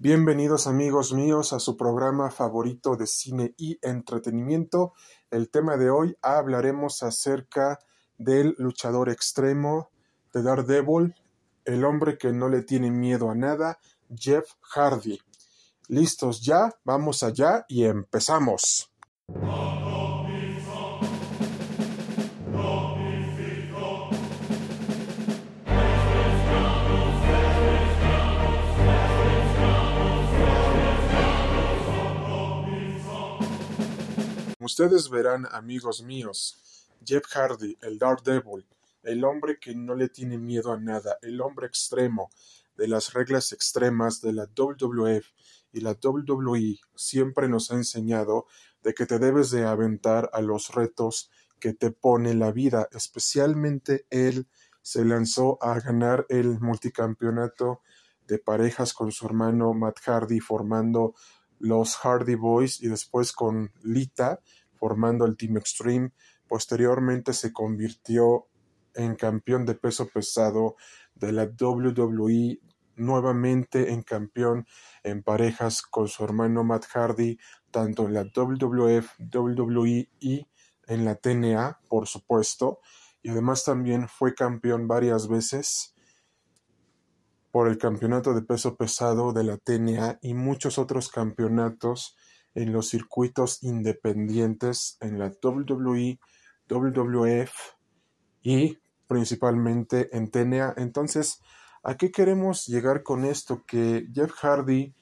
Bienvenidos amigos míos a su programa favorito de cine y entretenimiento. El tema de hoy hablaremos acerca del luchador extremo de Daredevil, el hombre que no le tiene miedo a nada, Jeff Hardy. ¿Listos ya? Vamos allá y empezamos. Ustedes verán, amigos míos, Jeff Hardy, el Daredevil, el hombre que no le tiene miedo a nada, el hombre extremo de las reglas extremas de la WWF y la WWE, siempre nos ha enseñado de que te debes de aventar a los retos que te pone la vida, especialmente él se lanzó a ganar el multicampeonato de parejas con su hermano Matt Hardy formando los Hardy Boys y después con Lita formando el Team Extreme. Posteriormente se convirtió en campeón de peso pesado de la WWE, nuevamente en campeón en parejas con su hermano Matt Hardy, tanto en la WWF, WWE y en la TNA, por supuesto. Y además también fue campeón varias veces por el campeonato de peso pesado de la TNA y muchos otros campeonatos en los circuitos independientes en la WWE, WWF y principalmente en TNA. Entonces, ¿a qué queremos llegar con esto? Que Jeff Hardy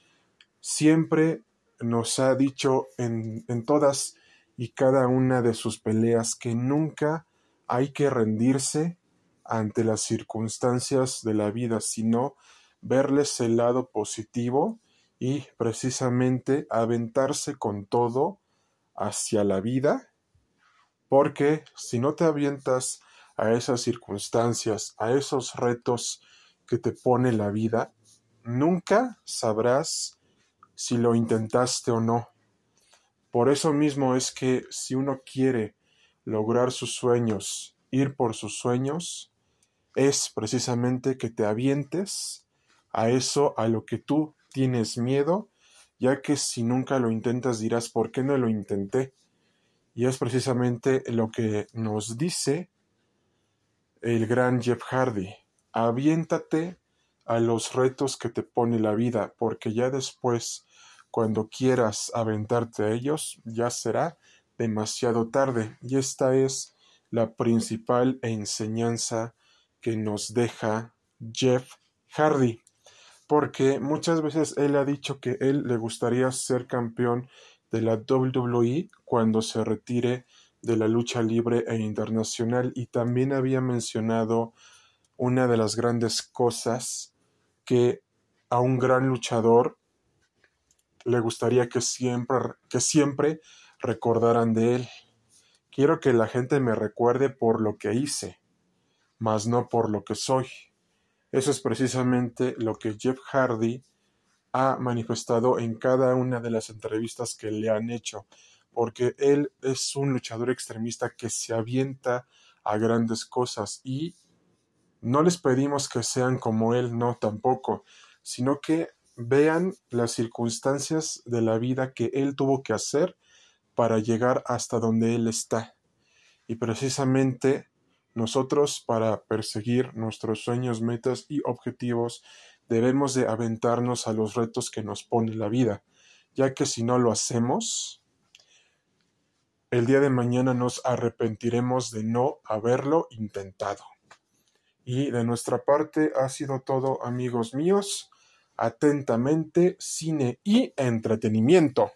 siempre nos ha dicho en, en todas y cada una de sus peleas que nunca hay que rendirse ante las circunstancias de la vida, sino verles el lado positivo y precisamente aventarse con todo hacia la vida, porque si no te avientas a esas circunstancias, a esos retos que te pone la vida, nunca sabrás si lo intentaste o no. Por eso mismo es que si uno quiere lograr sus sueños, ir por sus sueños, es precisamente que te avientes a eso a lo que tú tienes miedo, ya que si nunca lo intentas dirás ¿por qué no lo intenté? Y es precisamente lo que nos dice el gran Jeff Hardy. Aviéntate a los retos que te pone la vida, porque ya después, cuando quieras aventarte a ellos, ya será demasiado tarde. Y esta es la principal enseñanza que nos deja Jeff Hardy porque muchas veces él ha dicho que él le gustaría ser campeón de la WWE cuando se retire de la lucha libre e internacional y también había mencionado una de las grandes cosas que a un gran luchador le gustaría que siempre, que siempre recordaran de él. Quiero que la gente me recuerde por lo que hice, mas no por lo que soy. Eso es precisamente lo que Jeff Hardy ha manifestado en cada una de las entrevistas que le han hecho, porque él es un luchador extremista que se avienta a grandes cosas y no les pedimos que sean como él, no tampoco, sino que vean las circunstancias de la vida que él tuvo que hacer para llegar hasta donde él está. Y precisamente nosotros para perseguir nuestros sueños, metas y objetivos debemos de aventarnos a los retos que nos pone la vida, ya que si no lo hacemos, el día de mañana nos arrepentiremos de no haberlo intentado. Y de nuestra parte ha sido todo, amigos míos. Atentamente, cine y entretenimiento.